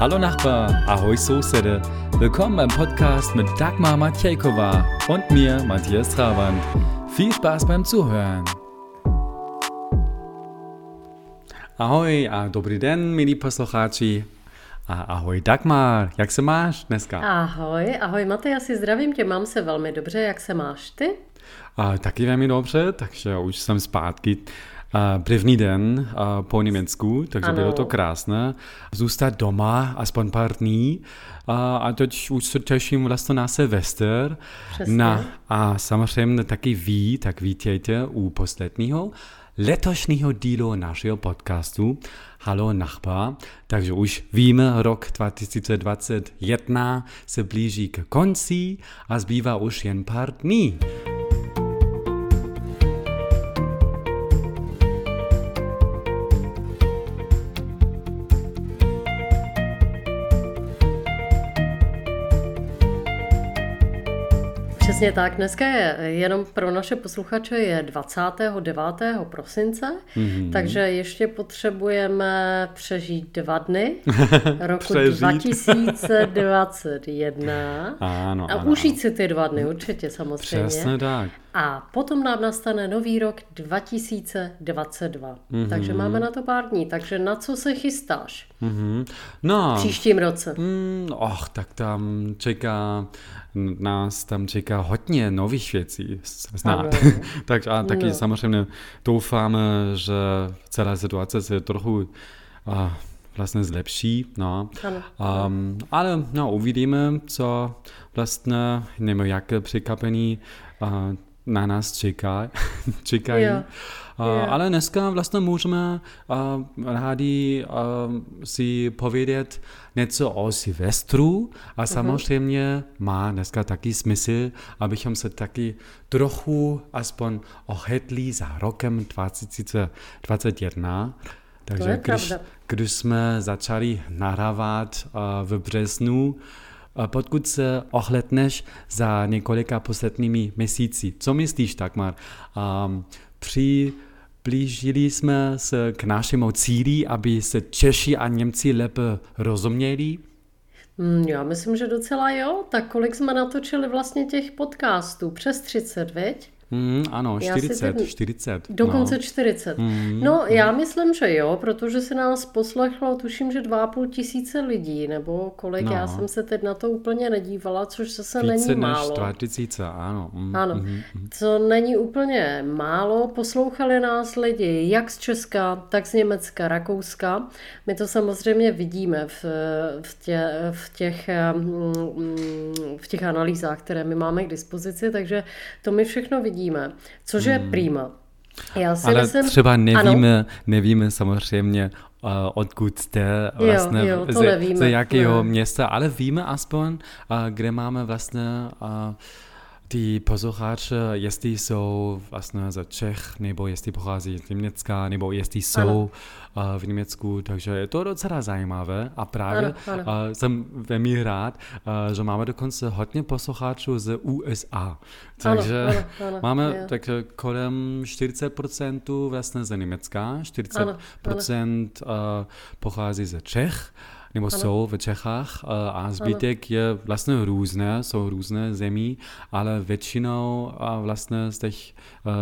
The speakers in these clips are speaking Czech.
Hallo Nachbar, ahoi Soßede. Willkommen beim Podcast mit Dagmar Matjejkova und mir, Matthias Trabant. Viel Spaß beim Zuhören. Ahoj a dobrý den, milí posluchači. A ahoj Dagmar, jak se máš dneska? Ahoj, ahoj Matyasi, zdravím tě, mám se velmi dobře, jak se máš ty? A, taky velmi dobře, takže už jsem zpátky první den a po Německu, takže ano. bylo to krásné. Zůstat doma aspoň pár dní a, teď už se těším vlastně na Silvester. Na, a samozřejmě taky ví, tak vítejte u posledního letošního dílu našeho podcastu Halo Nachbar. Takže už víme, rok 2021 se blíží k konci a zbývá už jen pár dní. Přesně tak. Dneska je jenom pro naše posluchače je 29. prosince, mm-hmm. takže ještě potřebujeme přežít dva dny roku 2021 ano, a ano, užít si ty dva dny určitě samozřejmě. Přesně tak. A potom nám nastane nový rok 2022. Mm-hmm. Takže máme na to pár dní. Takže na co se chystáš? Mm-hmm. No, v příštím roce. Mm, och, tak tam čeká nás tam čeká hodně nových věcí snad. tak a taky no. samozřejmě doufáme, že celá situace se trochu a, vlastně zlepší. No. Ano. Um, ale no, uvidíme, co vlastně, nebo jaké překvapení uh, na nás čeká, čekají. Jo. Uh, yeah. Ale dneska vlastně můžeme uh, rádi uh, si povědět něco o Silvestru a mhm. samozřejmě uh-huh. má dneska taky smysl, abychom se taky trochu aspoň ohedli za rokem 2021. Takže když, když jsme začali nahrávat uh, v březnu, pokud se ohledneš za několika posledními měsíci. Co myslíš, Takmar? Um, při blížili jsme se k našemu cíli, aby se Češi a Němci lépe rozuměli? Hmm, já myslím, že docela jo. Tak kolik jsme natočili vlastně těch podcastů? Přes 30, veď? Mm, ano, 40, teď... 40. Dokonce no. 40. Mm, no, mm. já myslím, že jo, protože se nás poslechlo, tuším, že 2,5 tisíce lidí, nebo kolik, no. já jsem se teď na to úplně nedívala, což zase Více není málo. Než 2 tisíce, ano. Mm, ano, mm, mm. co není úplně málo, poslouchali nás lidi jak z Česka, tak z Německa, Rakouska. My to samozřejmě vidíme v, v, tě, v, těch, mm, v těch analýzách, které my máme k dispozici, takže to my všechno vidíme vidíme, což je hmm. prima. Já si Ale myslím, třeba nevíme, ano. nevíme samozřejmě, uh, odkud jste vlastně, jo, jo, ze, ze jakého ne. města, ale víme aspoň, uh, kde máme vlastně uh, ty posluchače, jestli jsou vlastně ze Čech, nebo jestli pochází z Německa, nebo jestli jsou ano. v Německu, takže je to docela zajímavé a právě ano, ano. jsem velmi rád, že máme dokonce hodně posluchačů z USA. Takže ano, ano, ano, máme je. tak kolem 40% vlastně z Německa, 40% ano, ano. pochází ze Čech, nebo ano. jsou v Čechách a zbytek ano. je vlastně různé, jsou různé zemí, ale většinou a vlastně z těch uh,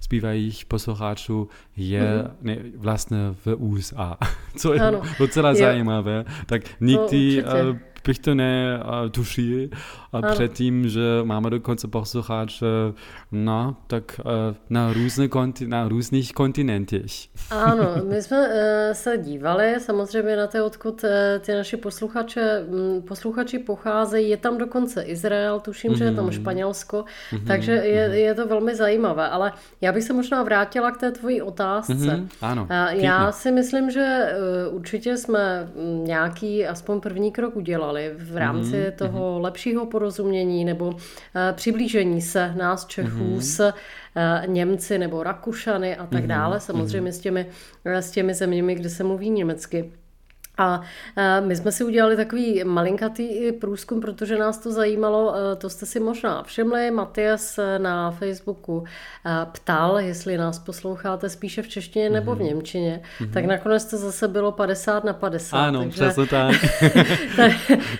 zpívajících posluchačů je mm-hmm. ne, vlastně v USA, co je ano. docela zajímavé. Tak nikdy no, bych to netušil a ano. předtím, že máme dokonce posluchače no, tak eh, na, různé konti- na různých kontinentech. Ano, my jsme uh, se dívali samozřejmě na to, odkud ty naši posluchače, um, posluchači pocházejí. Je tam dokonce Izrael, tuším, mm-hmm. že je tam mhm. Španělsko, mm-hmm. takže je, mhm. je to velmi zajímavé. Ale já bych se možná vrátila k té tvojí otázce. Mm-hmm. Ano, já si myslím, že určitě jsme nějaký aspoň první krok udělali v rámci mm-hmm. toho lepšího porozumění nebo eh, přiblížení se nás Čechů mm-hmm. s eh, Němci nebo Rakušany a tak mm-hmm. dále, samozřejmě mm-hmm. s, těmi, eh, s těmi zeměmi, kde se mluví německy. A my jsme si udělali takový malinkatý průzkum, protože nás to zajímalo, to jste si možná všimli, Matias na Facebooku ptal, jestli nás posloucháte spíše v češtině nebo v mhm. němčině, mm-hmm. tak nakonec to zase bylo 50 na 50. Ano, takže, přesně tak. tak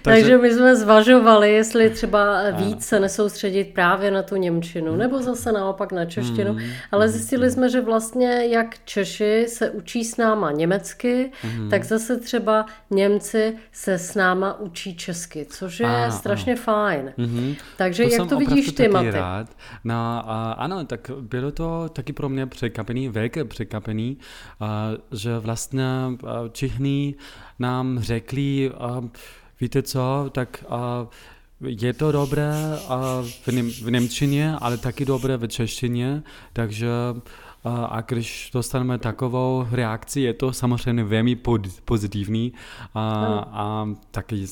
takže my jsme zvažovali, jestli třeba víc se nesoustředit právě na tu němčinu, nebo zase naopak na češtinu, mm-hmm. ale zjistili jsme, že vlastně jak Češi se učí s náma německy, mm-hmm. tak zase třeba třeba Němci se s náma učí česky, což je a, strašně a. fajn. Mm-hmm. Takže to jak to vidíš ty, Maty? Rád. No, a, ano, tak bylo to taky pro mě překvapení, velké překvapení, a, že vlastně všichni nám řekli, a, víte co, tak a, je to dobré a v, v Němčině, ale taky dobré v češtině, takže a když dostaneme takovou reakci, je to samozřejmě velmi pozitivní a, a taky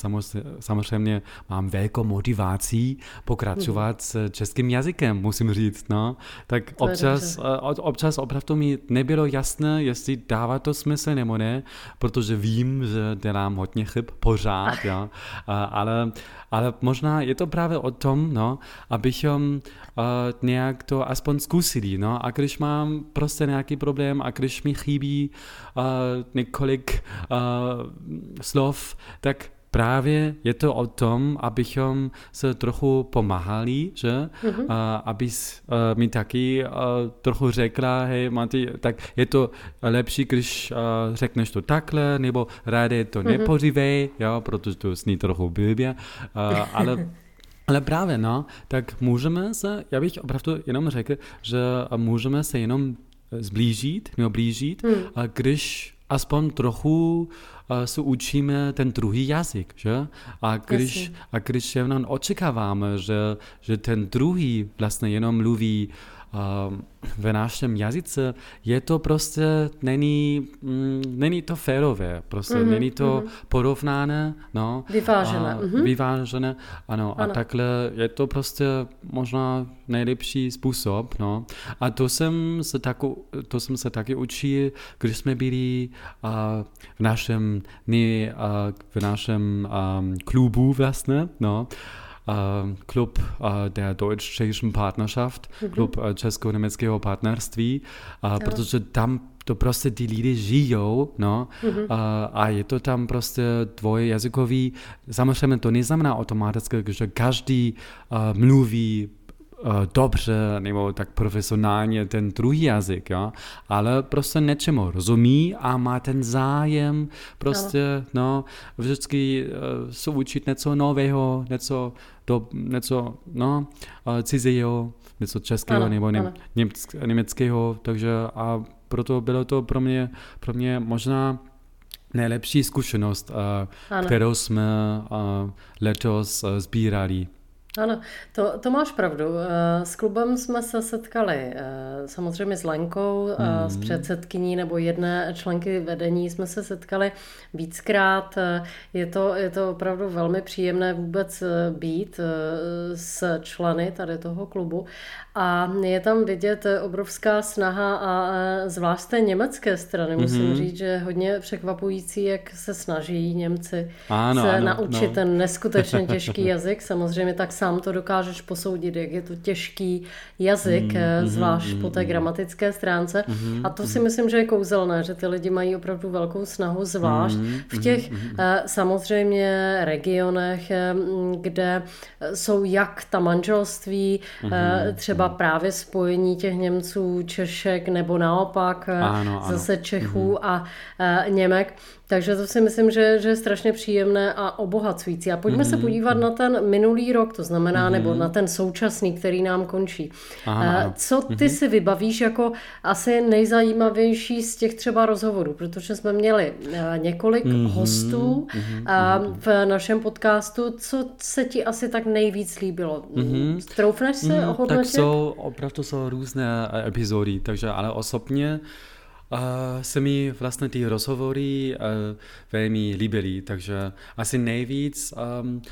samozřejmě mám velkou motivací pokračovat s českým jazykem, musím říct. No. Tak občas, občas opravdu mi nebylo jasné, jestli dává to smysl nebo ne, protože vím, že dělám hodně chyb pořád, ja. ale, ale možná je to právě o tom, no, abychom uh, nějak to aspoň zkusili. No. A když mám prostě nějaký problém a když mi chybí uh, několik uh, slov, tak právě je to o tom, abychom se trochu pomáhali, že? Mm-hmm. Uh, abys uh, mi taky uh, trochu řekla, hej, Mati, tak je to lepší, když uh, řekneš to takhle, nebo rádi to mm-hmm. nepořívej, jo, protože to sní trochu blbě, uh, ale Ale právě, no, tak můžeme se, já bych opravdu jenom řekl, že můžeme se jenom zblížit nebo blížit, hmm. když aspoň trochu uh, se učíme ten druhý jazyk, že? A když, a když jenom očekáváme, že, že ten druhý vlastně jenom mluví v našem jazyce je to prostě, není, mm, není to férové, prostě mm-hmm, není to mm-hmm. porovnané, no. Vyvážené. A, mm-hmm. Vyvážené, ano, ano. A takhle je to prostě možná nejlepší způsob, no. A to jsem se, taku, to jsem se taky učil, když jsme byli uh, v našem, ne, uh, v našem um, klubu vlastně, no. Klub der deutsch-tschechischen Partnerschaft, mhm. Klub česko-německého partnerství, protože tam to prostě ty lidi žijou, no, mm-hmm. a, a je to tam prostě dvojjazykový. Samozřejmě to neznamená automaticky, že každý uh, mluví dobře nebo tak profesionálně ten druhý jazyk, jo? ale prostě něčemu rozumí a má ten zájem prostě, no, vždycky uh, se učit něco nového, něco, do, něco no, uh, cizího, něco českého ano, nebo něm, německého, takže a proto bylo to pro mě, pro mě možná nejlepší zkušenost, uh, kterou jsme uh, letos sbírali. Ano, to, to máš pravdu. Eh, s klubem jsme se setkali eh, samozřejmě s Lenkou, mm. s hmm. předsedkyní nebo jedné členky vedení jsme se setkali víckrát. Je to, je to opravdu velmi příjemné vůbec být s členy tady toho klubu a je tam vidět obrovská snaha a zvlášť té německé strany. Musím mm-hmm. říct, že hodně překvapující, jak se snaží Němci ano, se ano, naučit no. ten neskutečně těžký jazyk. Samozřejmě tak sám to dokážeš posoudit, jak je to těžký jazyk, mm-hmm, zvlášť mm-hmm, po té gramatické stránce. Mm-hmm, a to si myslím, že je kouzelné, že ty lidi mají opravdu velkou snahu, zvlášť mm-hmm, v těch mm-hmm. samozřejmě regionech, kde jsou jak ta manželství, mm-hmm, třeba právě spojení těch Němců, Češek nebo naopak ano, zase ano. Čechů mm-hmm. a, a Němek. Takže to si myslím, že, že je strašně příjemné a obohacující. A pojďme mm-hmm. se podívat na ten minulý rok, to znamená, mm-hmm. nebo na ten současný, který nám končí. Aha. Co ty mm-hmm. si vybavíš jako asi nejzajímavější z těch třeba rozhovorů? Protože jsme měli několik mm-hmm. hostů mm-hmm. v našem podcastu. Co se ti asi tak nejvíc líbilo? Mm-hmm. Troufneš se mm-hmm. ohodnotit? Tak jsou, opravdu jsou různé epizody, takže ale osobně uh, se mi vlastně ty rozhovory uh, velmi líbily, takže asi nejvíc, um,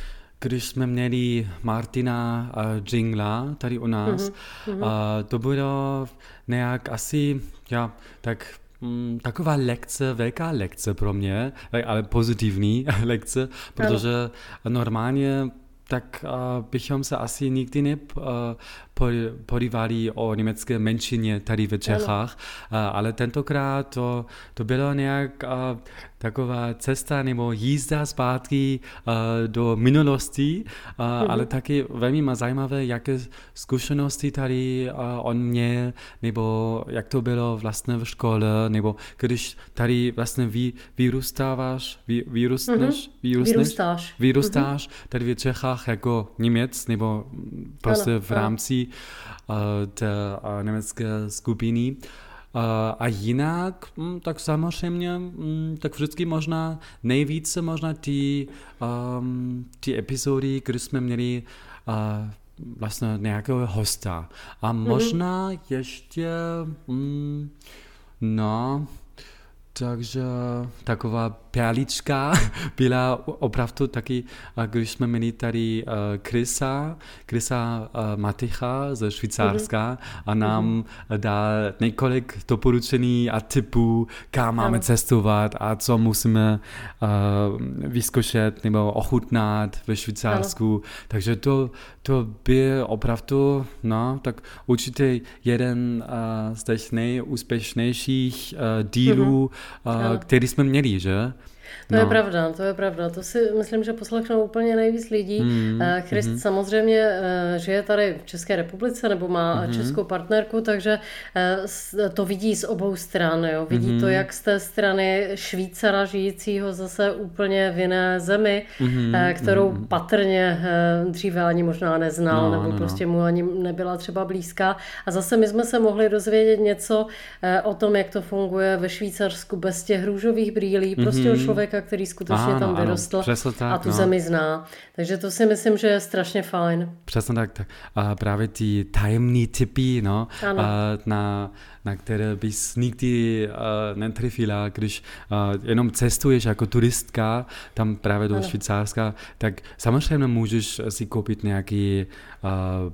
když jsme měli Martina uh, Jingla tady u nás, mm-hmm. uh, to bylo nějak asi, ja, tak mm, taková lekce, velká lekce pro mě, ale pozitivní lekce, protože normálně tak uh, bychom se asi nikdy ne, uh, podívali o německé menšině tady v Čechách, ale tentokrát to, to bylo nějak taková cesta nebo jízda zpátky do minulosti, mm-hmm. ale taky velmi zajímavé, jaké zkušenosti tady on měl, nebo jak to bylo vlastně v škole, nebo když tady vlastně vy, vyrůstáváš, vy, vyrůstneš, mm-hmm. vyrůstneš, vyrůstáš, vyrůstáš mm-hmm. tady v Čechách jako Němec, nebo prostě ano, v rámci té německé skupiny. A jinak, hm, tak samozřejmě, hm, tak vždycky možná nejvíce možná ty, um, ty epizody, které jsme měli uh, vlastně nějakého hosta. A mhm. možná mm-hmm. ještě, um, no, takže taková perlička byla opravdu taky, když jsme měli tady Krisa, Krisa Maticha ze Švýcarska mm-hmm. a nám mm-hmm. dal několik doporučení a typů, kam máme cestovat a co musíme vyzkoušet nebo ochutnat ve Švýcarsku. Takže to, to byl opravdu, no, tak určitě jeden z těch nejúspěšnějších dílů, mm-hmm. který jsme měli, že? To no. je pravda, to je pravda. To si myslím, že poslechnou úplně nejvíc lidí. Mm, Christ mm. samozřejmě eh, žije tady v České republice nebo má mm. českou partnerku, takže eh, to vidí z obou stran. Jo. Vidí mm. to jak z té strany Švýcara žijícího zase úplně v jiné zemi, mm. kterou mm. patrně dříve ani možná neznal, no, nebo no, prostě no. mu ani nebyla třeba blízká. A zase my jsme se mohli dozvědět něco o tom, jak to funguje ve Švýcarsku bez těch růžových brýlí, prostě mm. o člověka, který skutečně ano, tam vyrostl ano, tak, a tu no. zemi zná. Takže to si myslím, že je strašně fajn. Přesně tak. tak. A právě ty tajemní typy, no, ano. A na, na které bys nikdy uh, netrefila, když uh, jenom cestuješ jako turistka tam právě do ano. Švýcarska, tak samozřejmě můžeš si koupit nějaký uh,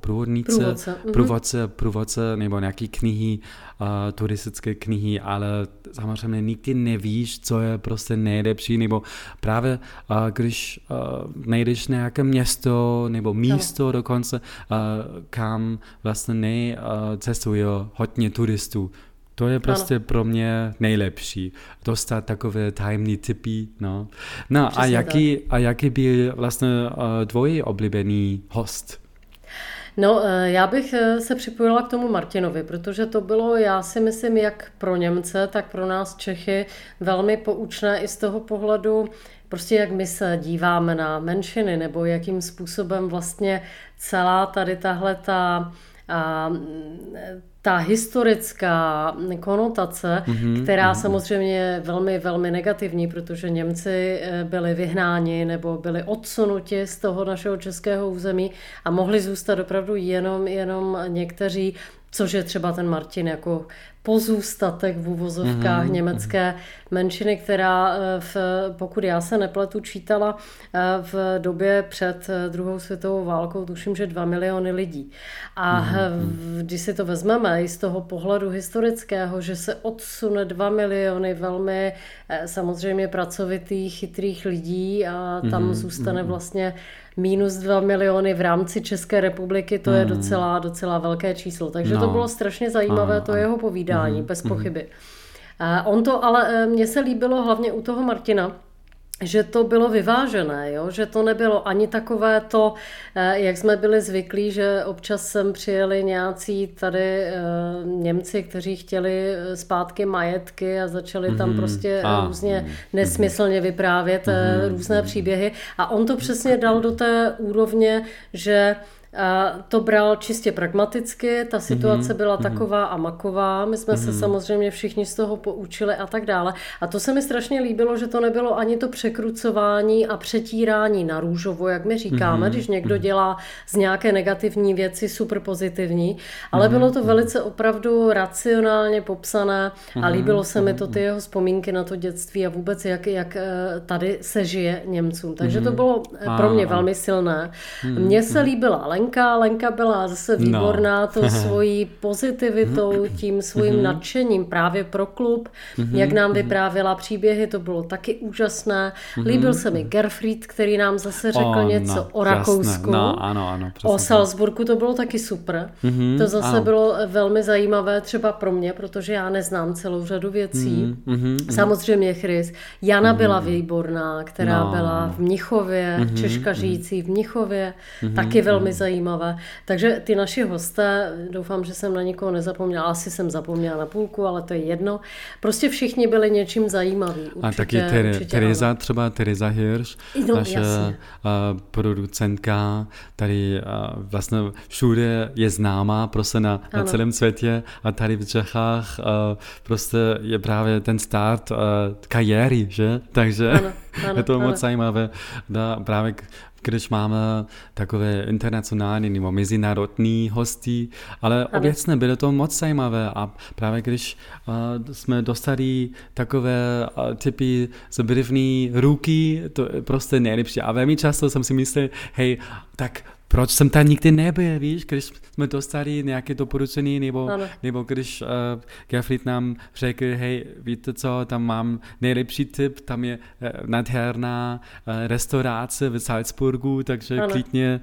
průvodnice, průvodce, mhm. průvodce, průvodce nebo nějaké knihy, uh, turistické knihy, ale samozřejmě nikdy nevíš, co je prostě nejlepší, nebo právě uh, když uh, nejdeš nějaké město nebo místo no. dokonce, uh, kam vlastně necestuje uh, hodně turistů, to je prostě ano. pro mě nejlepší. Dostat takové tajemné typy. No, no a, jaký, a jaký byl vlastně uh, tvůj oblíbený host? No, eh, já bych eh, se připojila k tomu Martinovi, protože to bylo, já si myslím, jak pro Němce, tak pro nás Čechy velmi poučné i z toho pohledu, prostě jak my se díváme na menšiny, nebo jakým způsobem vlastně celá tady tahle ta a ta historická konotace, mm-hmm, která mm-hmm. samozřejmě je velmi, velmi negativní, protože Němci eh, byli vyhnáni nebo byli odsunuti z toho našeho českého území a mohli zůstat opravdu jenom, jenom někteří což je třeba ten Martin jako pozůstatek v uvozovkách mm-hmm. německé menšiny, která, eh, v, pokud já se nepletu, čítala eh, v době před eh, druhou světovou válkou, tuším, že dva miliony lidí. A mm-hmm. když si to vezmeme i z toho pohledu historického, že se odsune dva miliony velmi samozřejmě pracovitých, chytrých lidí a tam mm-hmm. zůstane mhm. vlastně minus 2 miliony v rámci České republiky, to je hmm. docela, docela velké číslo. Takže no. to bylo strašně zajímavé, to jeho povídání, mm. bez pochyby. On to ale, eh, mně se líbilo hlavně u toho Martina, že to bylo vyvážené, jo? že to nebylo ani takové to, eh, jak jsme byli zvyklí, že občas sem přijeli nějací tady eh, Němci, kteří chtěli zpátky majetky a začali mm-hmm. tam mhm. prostě a, různě mm-hmm. nesmyslně vyprávět mm-hmm. různé příběhy. A on to přesně dal do té úrovně, že to bral čistě pragmaticky, ta situace mm-hmm. byla mhm. taková a maková, my jsme mm-hmm. se mhm. samozřejmě všichni z toho poučili a tak dále. A to se mi strašně líbilo, že to nebylo ani to překrucování a přetírání na růžovo, jak my říkáme, mm-hmm. když někdo mhm. dělá z nějaké negativní věci super pozitivní, ale mm-hmm. bylo to velice opravdu racionálně popsané a líbilo se mi to ty jeho vzpomínky na to dětství a vůbec jak, jak eh, tady se žije Němcům. Takže to bylo eh, pro mě velmi silné. Mně se líbila Lenka. Lenka byla zase no. výborná no. to svojí pozitivitou, tím svým nadšením právě pro klub, jak nám vyprávěla příběhy, to bylo taky úžasné. Líbil se mi Gerfried, který nám zase řekl oh, něco no, o Rakousku. No, ano, ano, o Salzburgu to bylo taky super. To zase ano. bylo velmi zajímavé třeba pro mě, protože já neznám celou řadu věcí. Samozřejmě Chris. Jana byla výborná, která no. byla v Mnichově, Češka žijící v Mnichově, taky velmi mm-hmm. Zajímavé. Takže ty naši hosté, doufám, že jsem na nikoho nezapomněla, asi jsem zapomněla na půlku, ale to je jedno. Prostě všichni byli něčím zajímaví. Určitě, A taky Ter- Teresa, třeba Teresa Hirsch, no, naše uh, producentka, tady vlastně všude je známá prostě na, na celém světě a tady v Čechách prostě je právě ten start kariéry, že? Takže ano, ano, je to ano. moc zajímavé. Da, právě když máme takové internacionální nebo mezinárodní hosty, ale ano. obecně bylo to moc zajímavé a právě když uh, jsme dostali takové uh, typy zbrivní ruky, to je prostě nejlepší. A velmi často jsem si myslel, hej, tak proč jsem tam nikdy nebyl, víš, když jsme dostali nějaké doporučení, nebo, nebo když uh, Gerfried nám řekl, hej, víte co, tam mám nejlepší tip, tam je uh, nádherná uh, restaurace v Salzburgu, takže ano. klidně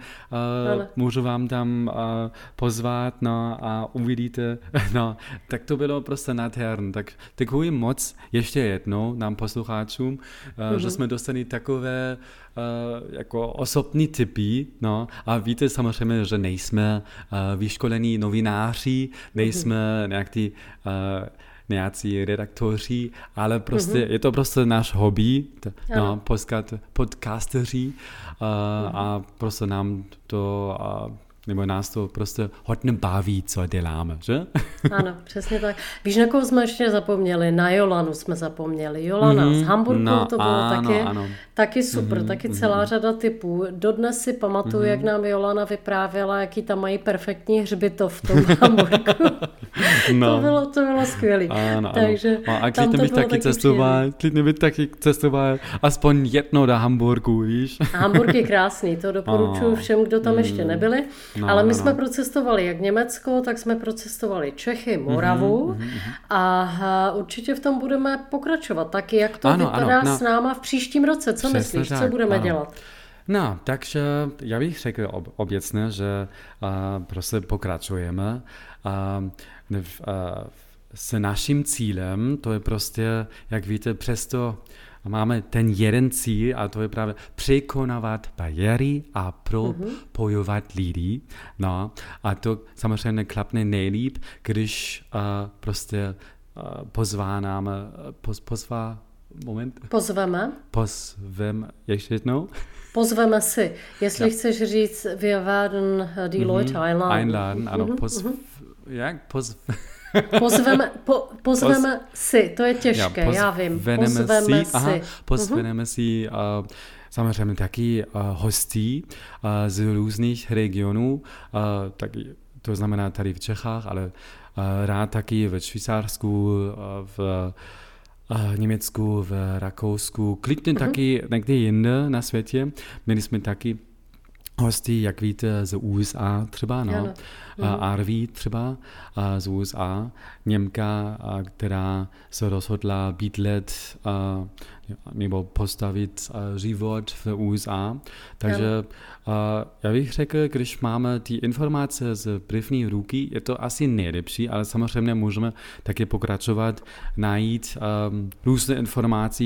uh, můžu vám tam uh, pozvat, no, a uvidíte, no, tak to bylo prostě nádherné, tak děkuji moc ještě jednou nám posluchačům, uh, mm-hmm. že jsme dostali takové uh, jako osobní typy, no, a víte samozřejmě, že nejsme uh, vyškolení novináři, nejsme nějak ty uh, nějací redaktoři, ale prostě mm-hmm. je to prostě náš hobby, t- no, podcast, podcasteři uh, mm-hmm. a prostě nám to uh, nebo nás to prostě hodně baví, co děláme, že? Ano, přesně tak. Víš, na koho jsme ještě zapomněli? Na Jolanu jsme zapomněli. Jolana mm-hmm. z Hamburgu, no, to bylo ano, taky, ano. Taky super, mm-hmm. taky celá mm-hmm. řada typů. Dodnes si pamatuju, mm-hmm. jak nám Jolana vyprávěla, jaký tam mají perfektní hřbitov v tom Hamburgu. no. to, bylo, to bylo skvělé. Ano, Takže ano. A klidně bych taky cestoval, klidně bych taky cestoval aspoň jednou do Hamburgu, víš? Hamburg je krásný, to doporučuji všem, kdo tam mm. ještě nebyli. No, Ale my no, jsme no. procestovali jak Německo, tak jsme procestovali Čechy, mhm, Moravu mm-hmm, a určitě v tom budeme pokračovat. Tak jak to ano, vypadá ano, no. s náma v příštím roce? Co Přesně myslíš, tak, co budeme ano. dělat? No, takže já bych řekl ob, obecně, že uh, prostě pokračujeme. Uh, uh, s naším cílem, to je prostě, jak víte, přesto máme ten jeden cíl a to je právě překonávat bariéry a propojovat mm-hmm. lidi. No, a to samozřejmě klapne nejlíp, když uh, prostě uh, pozvánáme, poz, pozvá, moment. Pozveme. Pozveme, ještě jednou. Pozveme si. Jestli ja. chceš říct, wir werden die Leute mhm. einladen. Einladen, ano, mm-hmm. poz, mm-hmm. jak, poz, Pozveme, po, pozveme Poz... si, to je těžké, já, já vím. Pozveme si. Aha, pozveme uh-huh. si uh, samozřejmě taky uh, hostí uh, z různých regionů, uh, taky, to znamená tady v Čechách, ale uh, rád taky ve Švýcarsku, uh, v uh, Německu, v Rakousku, klidně uh-huh. taky někde jinde na světě. Měli jsme taky hosty, jak víte, z USA třeba, no. Ano. Arví třeba z USA, Němka, která se rozhodla bydlet nebo postavit život v USA. Takže já bych řekl, když máme ty informace z první ruky, je to asi nejlepší, ale samozřejmě můžeme také pokračovat, najít různé informace,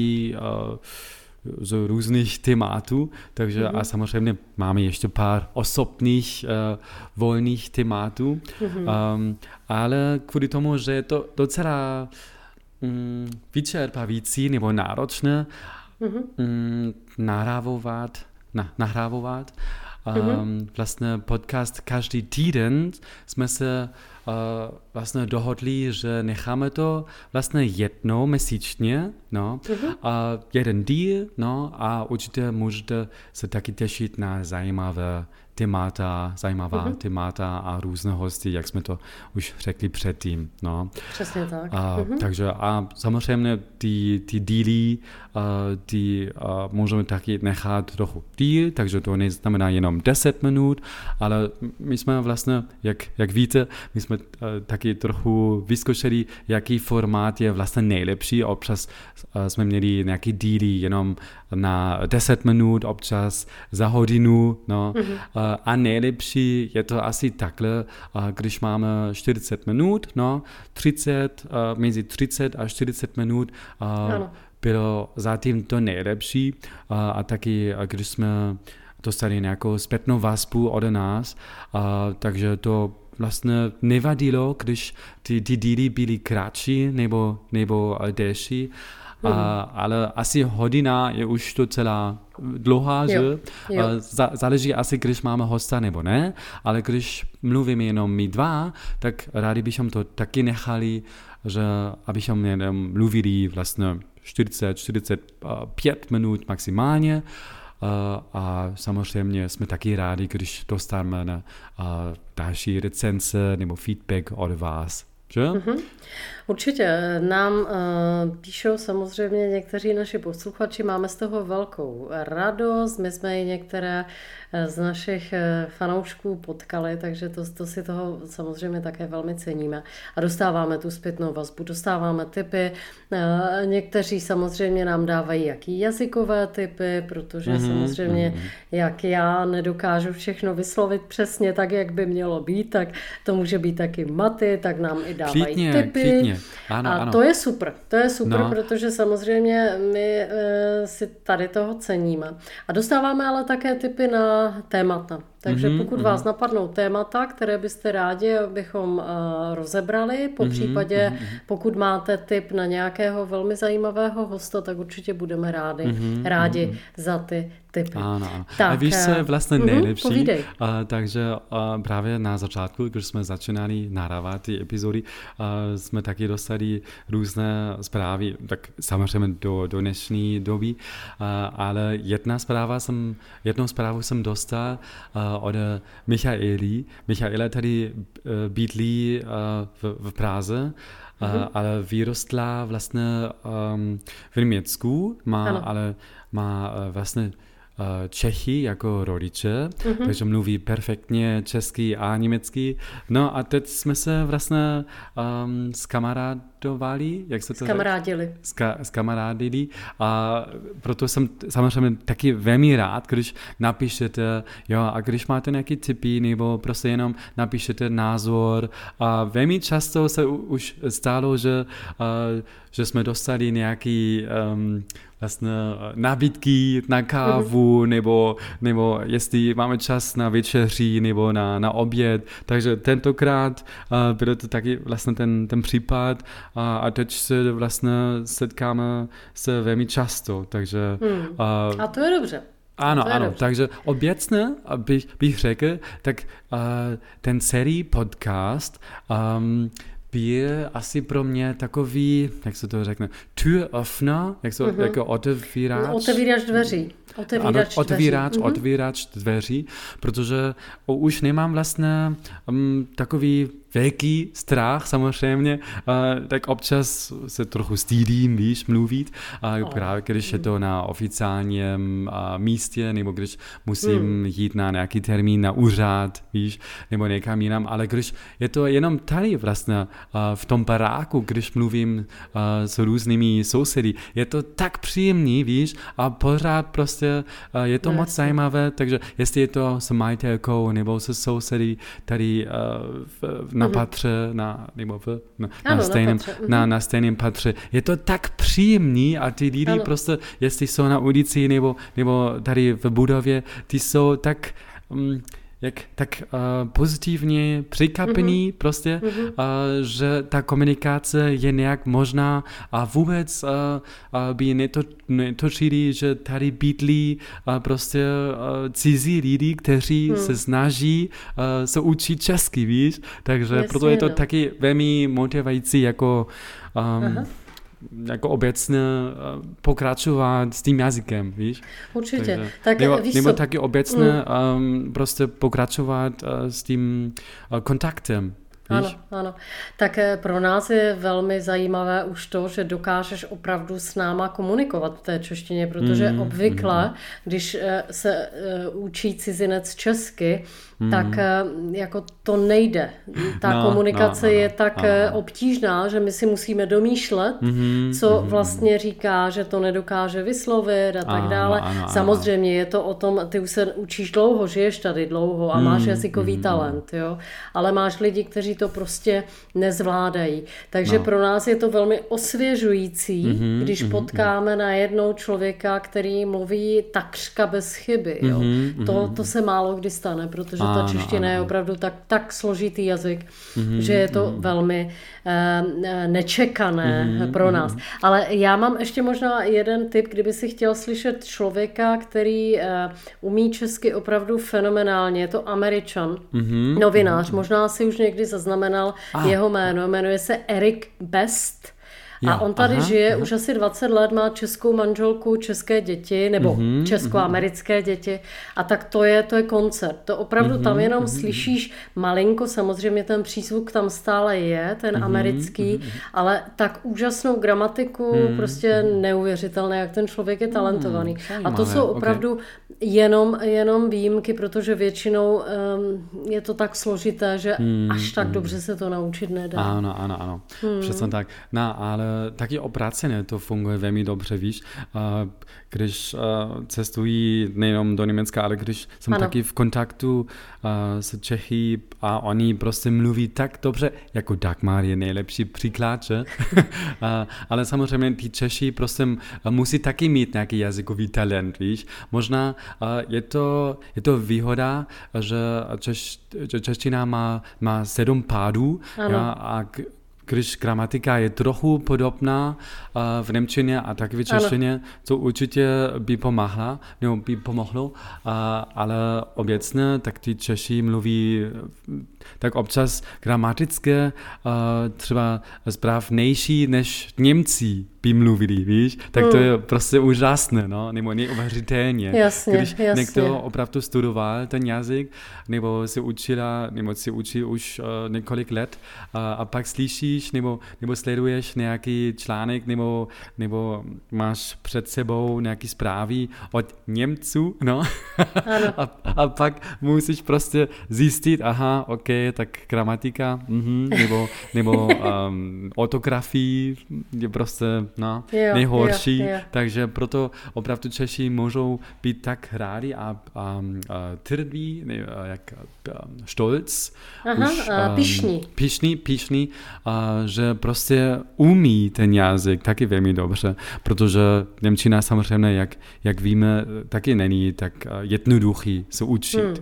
z různých tématů, takže mm-hmm. a samozřejmě máme ještě pár osobních uh, volných tématů, mm-hmm. um, ale kvůli tomu, že je to docela um, vyčerpavící nebo náročné mm-hmm. um, nahrávovat, na, nahrávovat um, vlastně podcast každý týden jsme se uh, vlastně dohodli, že necháme to vlastně jednou měsíčně, no, uh-huh. a jeden díl, no, a určitě můžete se taky těšit na zajímavé témata, zajímavá mm-hmm. témata a různé hosty, jak jsme to už řekli předtím. No. Přesně tak. A, mm-hmm. Takže a samozřejmě ty, ty díly, a, ty a, můžeme taky nechat trochu díl, takže to neznamená jenom 10 minut, ale my jsme vlastně, jak, jak víte, my jsme a, taky trochu vyzkoušeli, jaký formát je vlastně nejlepší. Občas a, jsme měli nějaký díly jenom na 10 minut, občas za hodinu, no. Mm-hmm. A, nejlepší je to asi takhle, když máme 40 minut, no, 30, a, mezi 30 a 40 minut a, bylo zatím to nejlepší a, taky, když jsme dostali nějakou zpětnou vazbu od nás, takže to vlastně nevadilo, když ty, ty díly byly kratší nebo, nebo delší, a, mhm. ale asi hodina je už docela dlouhá, že? Jo. záleží asi, když máme hosta nebo ne, ale když mluvíme jenom my dva, tak rádi bychom to taky nechali, že abychom jenom mluvili vlastně 40-45 minut maximálně. A samozřejmě jsme taky rádi, když dostáváme na další recenze nebo feedback od vás. Že? Mm-hmm. Určitě. Nám uh, píšou samozřejmě někteří naši posluchači, máme z toho velkou radost. My jsme i některé eh, z našich eh, fanoušků potkali, takže to, to si toho samozřejmě také velmi ceníme. A dostáváme tu zpětnou vazbu, dostáváme typy. Uh, někteří samozřejmě nám dávají jaký jazykové typy, protože mm-hmm, samozřejmě, mm-hmm. jak já nedokážu všechno vyslovit přesně tak, jak by mělo být, tak to může být taky maty, tak nám i dávají klidně, typy. Klidně. Ano, a ano. to je super, to je super, no. protože samozřejmě my e, si tady toho ceníme. A dostáváme ale také typy na témata. Takže mm-hmm, pokud mm-hmm. vás napadnou témata, které byste rádi, abychom uh, rozebrali, po mm-hmm, případě mm-hmm. pokud máte tip na nějakého velmi zajímavého hosta, tak určitě budeme rádi, mm-hmm, rádi mm-hmm. za ty typy. Ano, ano. Tak, a víš, co je vlastně uh, nejlepší? Uh, takže uh, právě na začátku, když jsme začínali nahrávat ty epizody, uh, jsme taky dostali různé zprávy, tak samozřejmě do, do dnešní doby, uh, ale jedna zpráva jsem, jednou zprávu jsem dostal uh, od Michaeli. Michaela tady eh, bydlí eh, v, v Praze, mm-hmm. ale vyrostla vlastně um, v Německu, má, ale má vlastně Čechy jako rodiče, mm-hmm. takže mluví perfektně česky a německy. No a teď jsme se vlastně um, s kamarádovali, jak se to Skamarádili. Ska, skamarádili a proto jsem samozřejmě taky velmi rád, když napíšete, jo, a když máte nějaký tipy, nebo prostě jenom napíšete názor a velmi často se už stalo, že, uh, že jsme dostali nějaký um, vlastně nabídky na kávu, mm-hmm. nebo, nebo jestli máme čas na večeři, nebo na, na oběd. Takže tentokrát uh, byl to taky vlastně ten, ten případ a, a teď se vlastně setkáme se velmi často, takže... Hmm. Uh, a to je dobře. Ano, ano, dobře. takže obecně bych, bych řekl, tak uh, ten celý podcast um, byl asi pro mě takový, jak se to řekne, Türöffner, jak se, mm-hmm. jako otevíráč. No, otevíráč dveří. Otevírač ano, otvírač, dveří. otvírač dveří, protože už nemám vlastně um, takový velký strach samozřejmě, uh, tak občas se trochu stýdím, víš, mluvit, uh, oh. právě když je to na oficiálním uh, místě, nebo když musím hmm. jít na nějaký termín na úřad, víš, nebo někam jinam, ale když je to jenom tady vlastně uh, v tom baráku, když mluvím uh, s různými sousedy, je to tak příjemný, víš, a pořád prostě uh, je to no, moc zajímavé, takže jestli je to s majitelkou nebo se sousedy tady uh, v, na na mhm. patře, na, nebo v, na, ano, na, stejném, na, na, mhm. na stejném patře. Je to tak příjemný a ty lidi ano. prostě, jestli jsou na ulici nebo, nebo tady v budově, ty jsou tak... Um, jak tak uh, pozitivně překvapený mm-hmm. prostě, mm-hmm. Uh, že ta komunikace je nějak možná a vůbec uh, uh, by neto, netočili, že tady bydlí uh, prostě uh, cizí lidi, kteří mm. se snaží uh, se učit česky, víš, takže Jasně, proto je to no. taky velmi motivující jako um, jako obecně pokračovat s tím jazykem, víš? Určitě. Takže, tak, nebo, víš nebo taky obecně mm. um, prostě pokračovat uh, s tím uh, kontaktem. Ano, ano. Tak eh, pro nás je velmi zajímavé už to, že dokážeš opravdu s náma komunikovat v té češtině, protože mm, obvykle, mm. když eh, se eh, učí cizinec česky, mm. tak jako to nejde. Ta no, komunikace no, no, je tak no. obtížná, že my si musíme domýšlet, mm, co mm, vlastně říká, že to nedokáže vyslovit a tak ano, dále. Ano, ano, Samozřejmě je to o tom, ty už se učíš dlouho, žiješ tady dlouho a máš jazykový mm, talent, jo. Ale máš lidi, kteří to prostě nezvládají. Takže no. pro nás je to velmi osvěžující, mm-hmm, když mm-hmm, potkáme mm-hmm. jednou člověka, který mluví takřka bez chyby. Jo. Mm-hmm, to, to se málo kdy stane, protože ta ano, čeština ano. je opravdu tak, tak složitý jazyk, mm-hmm, že je to mm-hmm. velmi nečekané mm-hmm, pro nás. Mm-hmm. Ale já mám ještě možná jeden tip, kdyby si chtěl slyšet člověka, který uh, umí česky opravdu fenomenálně. Je to američan, mm-hmm, novinář. Mm-hmm. Možná si už někdy zaznamenal ah. jeho jméno. Jmenuje se Eric Best. Jo, a on tady aha, žije aha. už asi 20 let, má českou manželku, české děti, nebo mm-hmm, česko-americké mm-hmm. děti. A tak to je, to je koncert. To opravdu mm-hmm, tam jenom mm-hmm. slyšíš malinko, samozřejmě ten přízvuk tam stále je, ten mm-hmm, americký, mm-hmm. ale tak úžasnou gramatiku, mm-hmm. prostě neuvěřitelné, jak ten člověk je talentovaný. Mm, a to jsou opravdu okay. Jenom, jenom výjimky, protože většinou um, je to tak složité, že mm, až tak mm. dobře se to naučit nedá. Ano, ano, ano. Mm. Přesně tak. No, ale taky obráceně to funguje velmi dobře, víš. Když cestují nejenom do Německa, ale když jsem ano. taky v kontaktu s Čechy a oni prostě mluví tak dobře, jako Dagmar je nejlepší příklad, že? ale samozřejmě ty Češi prostě musí taky mít nějaký jazykový talent, víš. Možná je to, je to výhoda, že, češ, že čeština má, má sedm pádů. Ja, a když gramatika je trochu podobná uh, v Němčině a taky v češtině, co určitě by pomáhla, nebo by pomohlo, uh, ale obecně tak ty Češi mluví tak občas gramaticky uh, třeba správnější než Němci by mluvili, víš, tak to je hmm. prostě úžasné, no, nebo neuvěřitelně. Jasně, Když jasně. někdo opravdu studoval ten jazyk, nebo se učila, nebo se učí už uh, několik let uh, a pak slyšíš, nebo, nebo sleduješ nějaký článek, nebo, nebo máš před sebou nějaký zprávy od Němců, no, a, a pak musíš prostě zjistit, aha, ok, tak gramatika, mm-hmm, nebo, nebo um, ortografii je prostě no, jo, nejhorší, jo, jo. takže proto opravdu Češi můžou být tak rádi a, a, a tvrdí, ne, jak a, stolz, Aha, už, a, pišní. pišní, pišní a, že prostě umí ten jazyk taky velmi dobře, protože Němčina samozřejmě, jak, jak víme, taky není tak jednoduchý se učit. Hmm.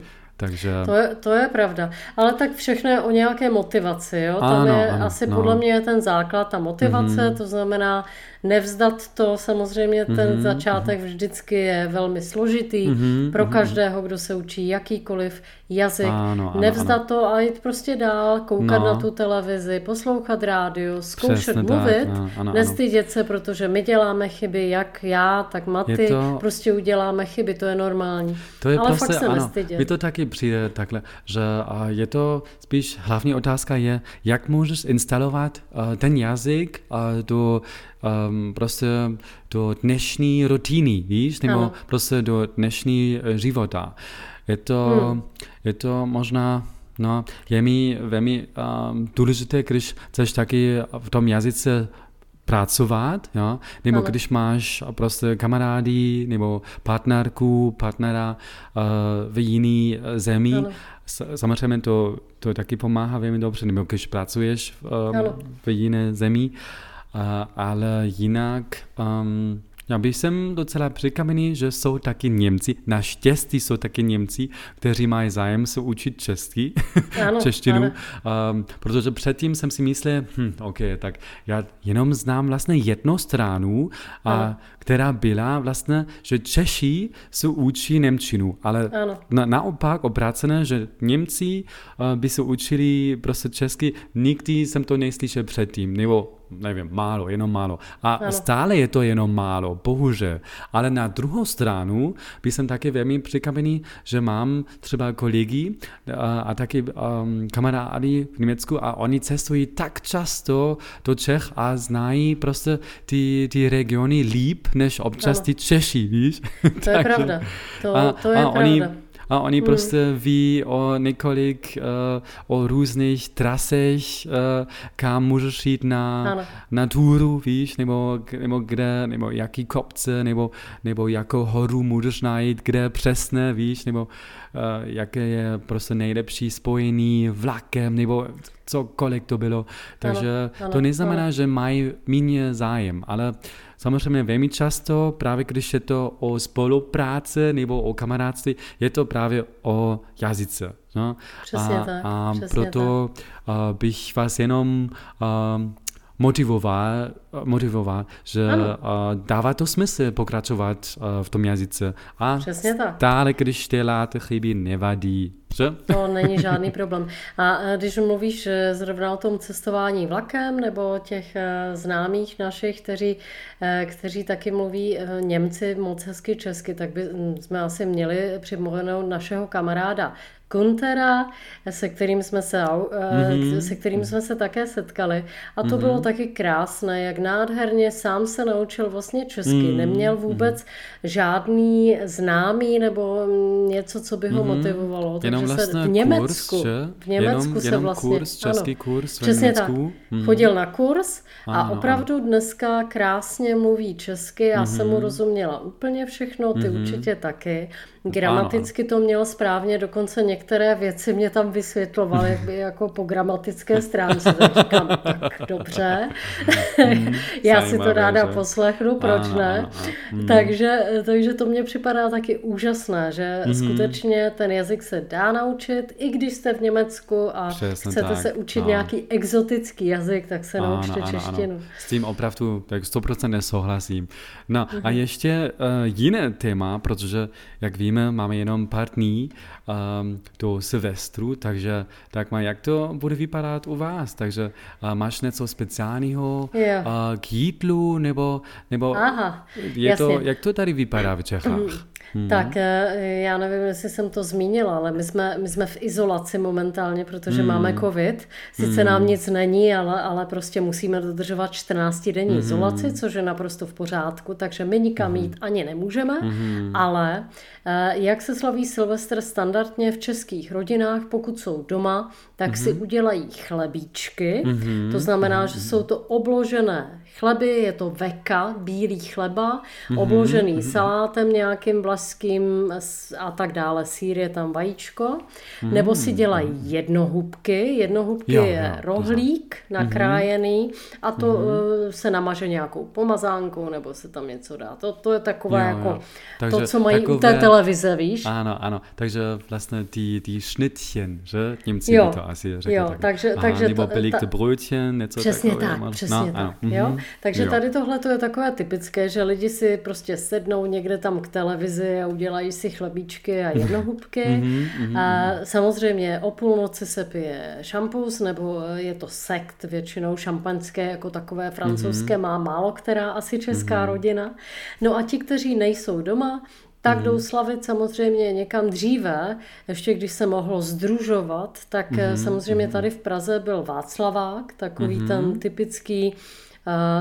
Takže... To, je, to je pravda. Ale tak všechno je o nějaké motivaci. Jo? Tam ano, je ano, asi no. podle mě ten základ, ta motivace, mm-hmm. to znamená nevzdat to. Samozřejmě ten mm-hmm. začátek vždycky je velmi složitý mm-hmm. pro každého, kdo se učí jakýkoliv jazyk. Ano, ano, nevzdat ano. to a jít prostě dál, koukat no. na tu televizi, poslouchat rádio, zkoušet Přesně mluvit, tak, no, ano, nestydět se, protože my děláme chyby, jak já, tak Maty, to... prostě uděláme chyby, to je normální. To je Ale prostě, fakt se ano, nestydět. Mi to taky přijde takhle, že je to spíš hlavní otázka je, jak můžeš instalovat ten jazyk do um, prostě do dnešní rutiny, víš, nebo ano. prostě do dnešní eh, života. Je to, hmm. je to možná No, je mi velmi um, důležité, když chceš taky v tom jazyce pracovat, jo? nebo ano. když máš prostě kamarády nebo partnerku, partnera uh, v jiný eh, zemi, ano. samozřejmě to, to taky pomáhá velmi dobře, nebo když pracuješ um, v jiné zemi, uh, ale jinak um, já bych jsem docela překvapený, že jsou taky Němci, naštěstí jsou taky Němci, kteří mají zájem se učit česky, ano, češtinu, ano. Um, protože předtím jsem si myslel, hm, OK, tak já jenom znám vlastně jednu stranu, a, která byla vlastně, že Češi se učí Němčinu, ale na, naopak obrácené, že Němci uh, by se učili prostě česky, nikdy jsem to neslyšel předtím, nebo nevím, málo, jenom málo. A ano. stále je to jenom málo, bohužel. Ale na druhou stranu bych jsem taky velmi překvapený, že mám třeba kolegy a, a taky um, kamarády v Německu a oni cestují tak často do Čech a znají prostě ty, ty regiony líp, než občas ano. ty Češi, víš? To Takže, je pravda. To, a, to je a pravda. Oni, a oni hmm. prostě ví o několik, uh, o různých trasech, uh, kam můžeš jít na, na túru, víš, nebo, nebo kde, nebo jaký kopce, nebo, nebo jakou horu můžeš najít, kde přesně, víš, nebo uh, jaké je prostě nejlepší spojení vlakem, nebo cokoliv to bylo. Takže ano, ano, to neznamená, ano. že mají méně zájem, ale samozřejmě velmi často, právě když je to o spolupráci nebo o kamarádství, je to právě o jazyce. No? Přesně a, tak. A přesně proto tak. bych vás jenom motivoval, motivoval že ano. dává to smysl pokračovat v tom jazyce. A Přesně tak. stále, když děláte chyby, nevadí. Že? To není žádný problém. A když mluvíš zrovna o tom cestování vlakem nebo těch e, známých našich, kteří, e, kteří taky mluví e, Němci moc hezky česky, tak by jsme asi měli přimluvenout našeho kamaráda Guntera, se kterým jsme se, mm-hmm. se kterým jsme se také setkali. A to mm-hmm. bylo taky krásné, jak nádherně sám se naučil vlastně česky. Mm-hmm. Neměl vůbec mm-hmm. žádný známý nebo něco, co by ho mm-hmm. motivovalo. Takže jenom vlastně se v Německu, kurz, že? v Německu jenom, se jenom vlastně, kurz, český ano, kurz v přesně Německu. tak. Mm-hmm. Chodil na kurz a ano, opravdu ano. dneska krásně mluví česky. Já mm-hmm. jsem mu rozuměla úplně všechno, ty mm-hmm. určitě taky. Gramaticky ano, ano. to měl správně, dokonce některé věci mě tam vysvětlovaly jako po gramatické stránce, tak říkám, tak dobře, mm, já si to ráda že? poslechnu, proč ano, ne? Ano, ano. Takže, takže to mně připadá taky úžasné, že mm. skutečně ten jazyk se dá naučit, i když jste v Německu a Přesně chcete tak. se učit no. nějaký exotický jazyk, tak se ano, naučte ano, češtinu. Ano. S tím opravdu tak 100% nesouhlasím. No a mhm. ještě uh, jiné téma, protože jak vím, víme, máme jenom pár dní um, do Silvestru, takže tak má, jak to bude vypadat u vás? Takže uh, máš něco speciálního uh, k jídlu, nebo, nebo Aha, je to, jak to tady vypadá v Čechách? Hmm. Tak eh, já nevím, jestli jsem to zmínila, ale my jsme, my jsme v izolaci momentálně, protože hmm. máme covid. Sice hmm. nám nic není, ale, ale prostě musíme dodržovat 14 denní hmm. izolaci, což je naprosto v pořádku, takže my nikam hmm. jít ani nemůžeme, hmm. ale eh, jak se slaví Silvestr standardně v českých rodinách, pokud jsou doma, tak hmm. si udělají chlebíčky, hmm. to znamená, že jsou to obložené chleby, je to veka, bílý chleba, mm-hmm, obložený mm-hmm. salátem nějakým vlaským a tak dále, sír je tam vajíčko, mm-hmm. nebo si dělají jednohubky, jednohubky jo, je jo, rohlík to nakrájený mm-hmm. a to mm-hmm. se namaže nějakou pomazánkou, nebo se tam něco dá. To, to je takové jo, jako jo. Takže to, co mají takové... u té televize, víš? Ano, ano, takže vlastně ty, ty šnittchen, že? Němci jo, to asi řekli. Jo, tak. takže, Aha, takže nebo to, ta... brötchen, něco Přesně tak, přesně no, tak. Ano. Jo? Takže jo. tady tohle to je takové typické, že lidi si prostě sednou někde tam k televizi a udělají si chlebíčky a jednohubky. mm-hmm, a samozřejmě o půlnoci se pije šampus, nebo je to sekt, většinou šampaňské, jako takové francouzské, mm-hmm. má málo která asi česká mm-hmm. rodina. No a ti, kteří nejsou doma, tak mm. jdou slavit samozřejmě někam dříve, ještě když se mohlo združovat, tak mm. samozřejmě tady v Praze byl Václavák, takový mm. ten typický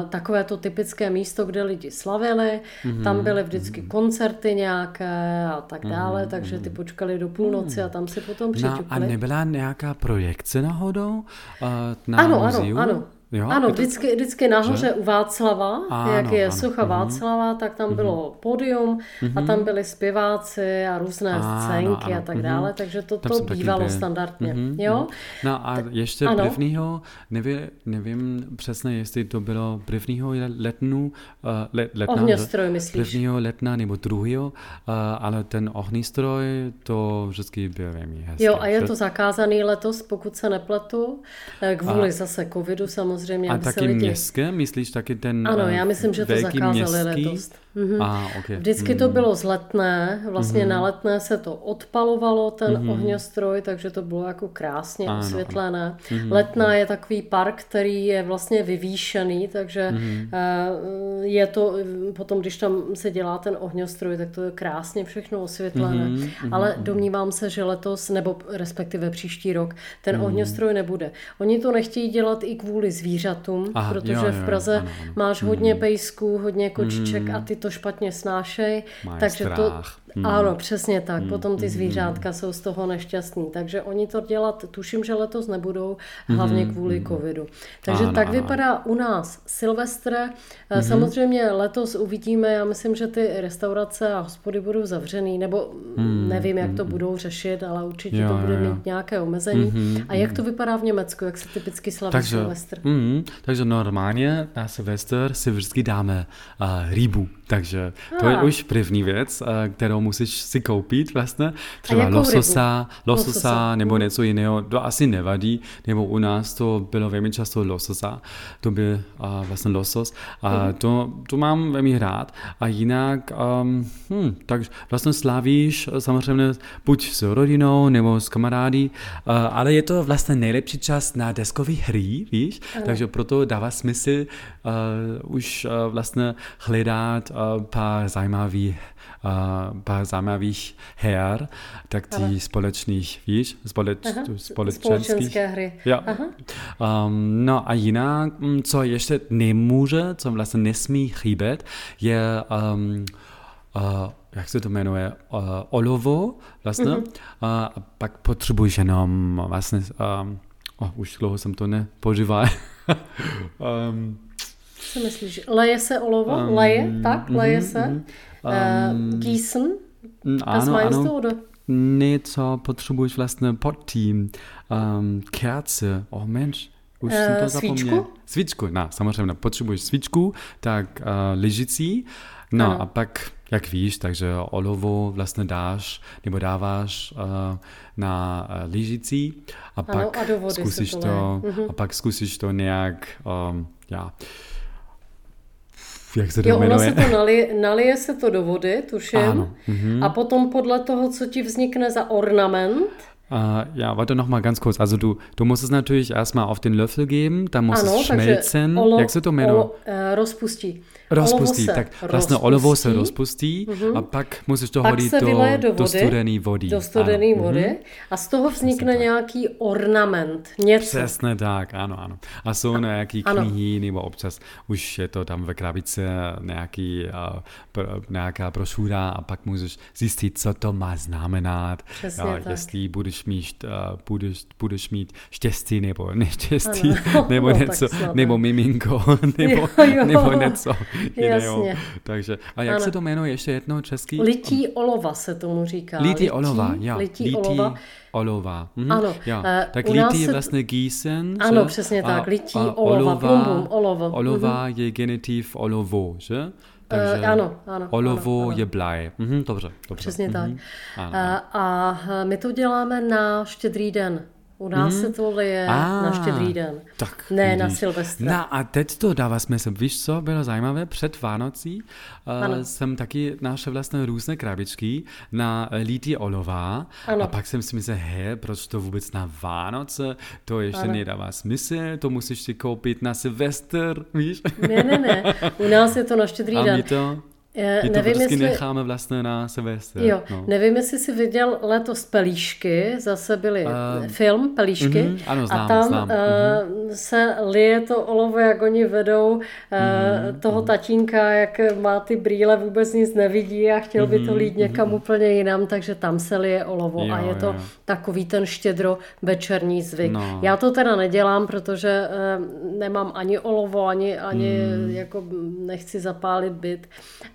takové to typické místo, kde lidi slavili, mm-hmm. tam byly vždycky koncerty nějaké a tak dále, mm-hmm. takže ty počkali do půlnoci a tam si potom přičukli. No, a nebyla nějaká projekce náhodou uh, na ano, muzeu? Ano, ano, Jo, ano, to... vždycky, vždycky nahoře že? u Václava, ano, jak je ano. sucha ano. Mhm. Václava, tak tam bylo mhm. pódium a mhm. tam byli zpěváci a různé ano, scénky ano. a tak dále, takže to, to bývalo standardně. Jo? No a ještě ano. prvního, nevím, nevím přesně, jestli to bylo prvního letnu, uh, let, letna, ohňostroj, myslíš? Prvního letna nebo druhého, uh, ale ten ohňostroj, to vždycky byl velmi hezké. Jo, a je to zakázaný letos, pokud se nepletu, eh, kvůli a... zase covidu samozřejmě samozřejmě. A taky lidi... městské? Myslíš taky ten Ano, eh, já myslím, že to zakázali městský? letos. Mhm. A, okay. Vždycky to bylo z letné, vlastně Mhm. na letné se to odpalovalo, ten ohňostroj, takže to bylo jako krásně Ano, Mhm. osvětlené. Letná je takový park, který je vlastně vyvýšený, takže Mhm. eh, je to, potom když tam se dělá ten ohňostroj, tak to je krásně všechno osvětlené. Mhm, Ale domnívám se, že letos, nebo respektive příští rok, ten Mhm. ohňostroj nebude. Oni to nechtějí dělat i kvůli zvířatům, Aha, protože jo, jo, v Praze ano, ano. máš hodně pejsků, hodně kočiček a ty to špatně snášej. Mají takže to, strach. Mm. ano, přesně tak. Potom ty zvířátka jsou z toho nešťastní. Takže oni to dělat, tuším, že letos nebudou, hlavně kvůli covidu. Takže Ano, tak ano, vypadá u nás Silvestr. Eh, Samozřejmě letos uvidíme, já myslím, že ty restaurace a hospody budou zavřený, nebo nevím, jak to budou řešit, ale určitě Jo, to bude jo, jo. mít nějaké omezení. A jak to vypadá v Německu, jak se typicky slaví Takže, Silvestr? mm, takže normálně na Silvestr si vždycky dáme uh, rýbu. Takže to je Ah. už první věc, uh, kterou musíš si koupit vlastně. Třeba lososa, lososa Lososa, nebo něco jiného. To asi nevadí, nebo u nás to bylo velmi často lososa. To byl uh, vlastně losos. A to, to mám velmi rád. A jinak, um, hm, takže vlastně slavíš eh, samozřejmě buď s rodinou nebo s kamarády, uh, ale je to vlastně nejlepší čas na deskové hry, víš? Takže proto dává smysl uh, už uh, vlastně hledat uh, pár zajímavých uh, pár zajímavých her, tak ty společných, víš, společ, Aha. Společenské hry. Jo. Aha. Um, no a jinak, mm, co ještě nemůže, co vlastně nesmí chybět, je, um, uh, jak se to jmenuje, uh, olovo vlastně. Mhm. Uh, a pak potřebuješ jenom vlastně, um, oh, už dlouho jsem to nepoužíval. um, Co myslíš? Leje se olovo? Um, leje? Tak? Leje mhm, se? mhm. Uh, gießen? ano, meinst ano. du, oder? něco potřebuješ vlastně pod tím. Um, kerce, oh Mensch, už jsem Eh, to zapomněl. svíčku? No, samozřejmě, potřebuješ svíčku, tak uh, lyžicí, no Ano. a pak, jak víš, takže olovo vlastně dáš, nebo dáváš uh, na uh, lyžicí a pak a zkusíš to to. Mhm. a pak zkusíš to nějak, um, já, jak se to Jo, ono jmenuje? se to nalije, nalije se to do vody, tuším. Ano, mhm. A potom podle toho, co ti vznikne za ornament, Äh, ja, warte noch mal ganz kurz. Also du, du musst es natürlich erstmal auf den Löffel geben, dann muss ano, es schmelzen. olo, Jak se to jmenuje? olo, eh, rozpustí. Rozpustí, Olovo se tak vlastně olovo se rozpustí, rozpustí a pak musíš to pak hodit do, do do vody, studené vody. do studené vody mhm. a z toho vznikne nějaký ornament, něco. Přesně tak, ano, ano. A jsou nějaký ano. knihy, nebo občas už je to tam ve krabice nějaký, uh, pr- nějaká brošura a pak můžeš zjistit, co to má znamenat. Přesně tak. jestli budeš mít, uh, budeš, budeš mít štěstí nebo neštěstí, Ano. nebo No, tak něco, nebo ne? miminko, nebo, Jo, jo. nebo něco jiného. Jasně. Takže, a jak Ano. se to jmenuje ještě jednou český? Lití olova se tomu říká. Litý olova, jo. Lití olova. olova. Mhm. Ano, Jo. eh, tak litý je se- vlastně gísen. Ano, že? přesně tak, lití a olova, plum, plum, olovo. Olova je genitiv olovo, že? Eh, ano, ano, Olovo ano, ano. je blaj. Mhm, dobře, dobře. Přesně tak. Mhm. Ano, A, a my to děláme na štědrý den. U nás se to lije A, na štědrý den. Tak, Ne na vidíš. Silvestra. No a teď to dává smysl. Víš, co bylo zajímavé? Před Vánocí uh, jsem taky našel vlastně různé krabičky na lítí olova. Ano. A pak jsem si myslel, he, proč to vůbec na Vánoce? To ještě Ano. nedává smysl, to musíš si koupit na Silvestr, víš? Ne, ne, ne. U nás je to na štědrý A den. to, My to nevím, vždycky jestli... necháme vlastně na Silvestr. Jo, no. nevím, jestli jsi viděl letos Pelíšky, zase byly Ehm, film Pelíšky mhm, ano, znám, a tam znám, eh, se lije to olovo, jak oni vedou eh, Mhm, toho tatínka, jak má ty brýle, vůbec nic nevidí a chtěl by to lít někam úplně jinam, takže tam se lije olovo a Jo, je to jo. takový ten štědro večerní zvyk. No. Já to teda nedělám, protože eh, nemám ani olovo, ani, ani Mhm. jako nechci zapálit byt,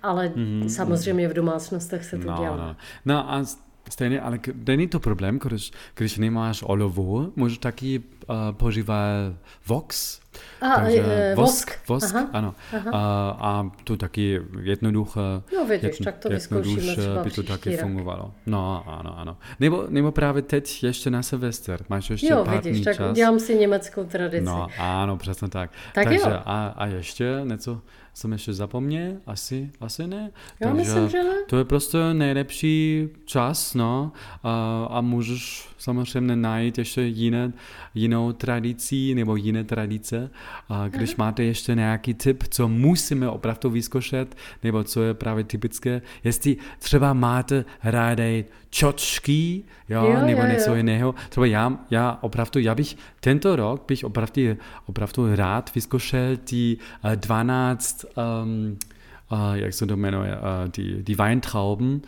ale samozřejmě v domácnostech se to No, dělá. no. no a s- stejně, ale není to problém, když, když nemáš olovo, můžeš taky uh, používat vox, A, takže eh, vosk, vosk. vosk Aha, ano. aha. A, a to taky jednoduché, No vidíš, tak to vyzkoušíme třeba by to taky rok. fungovalo. No, ano, ano. Nebo, nebo právě teď ještě na Silvester, máš ještě Jo, pár vidíš, tak čas. udělám si německou tradici. No, ano, přesně tak. Tak Takže jo. a, a ještě něco jsem ještě zapomněl? Asi, asi ne. Já myslím, že ne. To je prostě nejlepší čas, no. A, a můžeš samozřejmě najít ještě jiné, jinou tradici nebo jiné tradice. A když máte ještě nějaký tip, co musíme opravdu vyzkoušet, nebo co je právě typické, jestli třeba máte rádi čočky, jo, Jo, nebo jo, něco jo. jiného. Třeba já, já opravdu, já bych tento rok bych opravdu, opravdu rád vyzkoušel ty uh, 12, um, uh, jak se to jmenuje, uh, die, die Weintrauben, uh,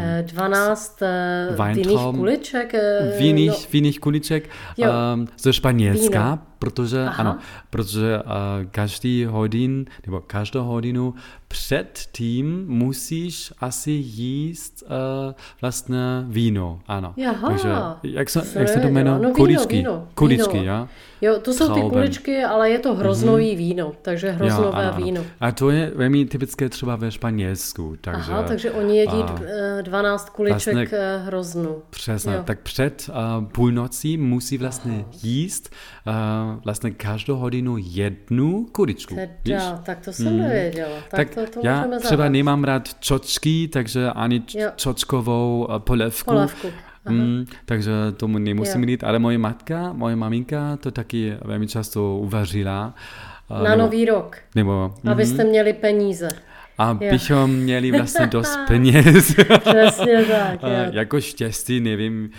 Eh, 12 eh, Weintrauben. vinných kuliček. eh, Víných, no, víných kuliček Jo. um, ze Španělska, Víno. Protože, Aha. ano, protože uh, každý hodin, nebo každou hodinu před tím musíš asi jíst uh, vlastně víno, ano. Jaha. Takže, jak se, jak se to je? jmenuje? No, kuličky. víno, kuličky, víno. ja? Jo, to jsou ty Trauben. kuličky, ale je to hroznový víno, takže hroznové ano, ano. víno. A to je velmi typické třeba ve Španělsku. Takže, Aha, takže oni jedí a- eh, 12 kuliček Vlastně- hroznu. Přesně, Jo. tak před uh, půlnocí musí vlastně jíst uh, vlastně každou hodinu jednu kuličku. víš? Teda, tak to jsem nevěděla. Tak, Tak to, to já třeba zavést. nemám rád čočky, takže ani Jo. čočkovou uh, polevku. Polévku. Mm, takže tomu nemusím Jo. jít, ale moje matka, moje maminka to taky velmi často uvařila. uh, Na nebo, nový rok, nebo, abyste měli peníze. abychom měli vlastně dost peněz. Přesně tak. Uh, jo. jako štěstí, nevím.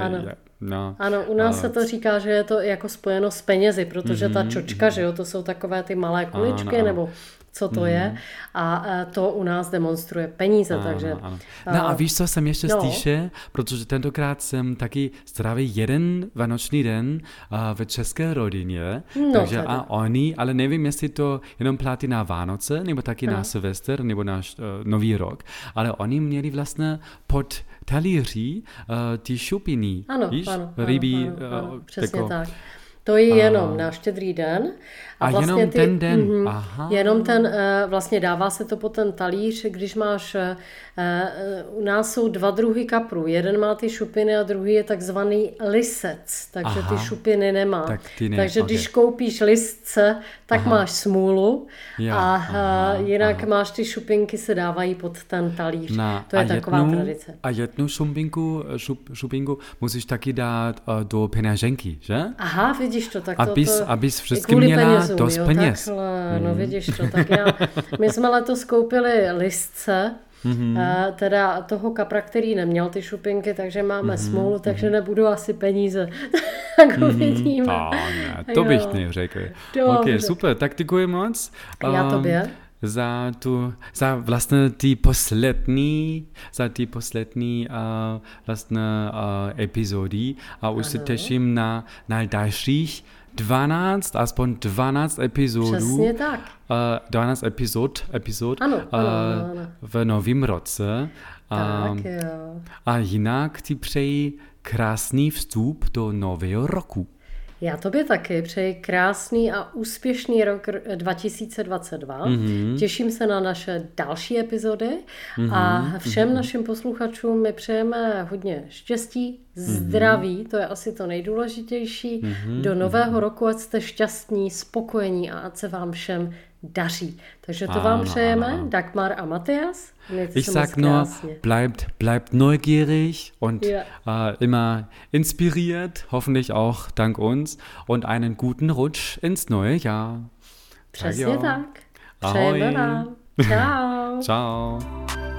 Ano. No. Ano, u nás Ale- se to říká, že je to jako spojeno s penězi, protože ta čočka, že jo, to jsou takové ty malé kuličky, Mhm, ano. Mhm. nebo co to je. A eh, to u nás demonstruje peníze, takže... Ano, ano. No a víš, co jsem ještě no. slyšel? Protože tentokrát jsem taky strávil jeden vánoční den uh, ve české rodině. No takže teda. a oni, ale nevím, jestli to jenom platí na Vánoce, nebo taky na Silvester, nebo na uh, Nový rok, ale oni měli vlastně pod talíří uh, ty šupiny, Ano, víš? ano, ano, Rybí, ano, uh, ano, přesně jako- tak. To je jenom na štědrý den. A jenom ten den, aha. Jenom ten, eh, vlastně dává se to po ten talíř, když máš, eh, eh, u nás jsou dva druhy kaprů. Jeden má ty šupiny a druhý je takzvaný lisec, takže Aha. ty šupiny nemá. Tak ty ne, takže ok. když koupíš lisce, tak máš smůlu Jo, a aha, jinak máš ty šupinky se dávají pod ten talíř. Na, to je a taková jednu, tradice. A jednu šumpinku, šup, šupinku musíš taky dát uh, do peněženky, že? Aha, vidíš to, tak Abys- to, to abys kvůli měla penězům, dost jo, peněz. Takhle, no vidíš to, tak já, my jsme letos koupili listce, Mhm. a teda toho kapra, který neměl ty šupinky, takže máme Mhm, smůlu, takže nebudou asi peníze. tak uvidíme. A ne, to bych Jo. neřekl. Dobře. Ok, super, tak děkuji moc. Já um, tobě. Za tu, za vlastně ty poslední, za ty poslední uh, vlastně uh, epizody a už se těším na, na dalších 12, aspoň 12 epizodů. Přesně tak. Uh, 12 epizod, epizod Ano, uh, ano, ano, ano. v novém roce. Tak Um, jo. a jinak ti přeji krásný vstup do nového roku. Já tobě taky přeji krásný a úspěšný rok r- 2022. Mhm. Mm-hmm. Těším se na naše další epizody mm-hmm. a všem mm-hmm. našim posluchačům my přejeme hodně štěstí, zdraví, mm-hmm. to je asi to nejdůležitější, mm-hmm. do nového roku, ať jste šťastní, spokojení a ať se vám všem daří. Takže to Ano, vám přejeme, ano. Dagmar a Matthias. Ich sag nur, krásně. bleibt, bleibt neugierig und Ja. äh, immer inspiriert, hoffentlich auch dank uns und einen guten Rutsch ins neue Jahr. Přesně jo. tak. Ahoj. Přejeme vám. Čau. Ciao.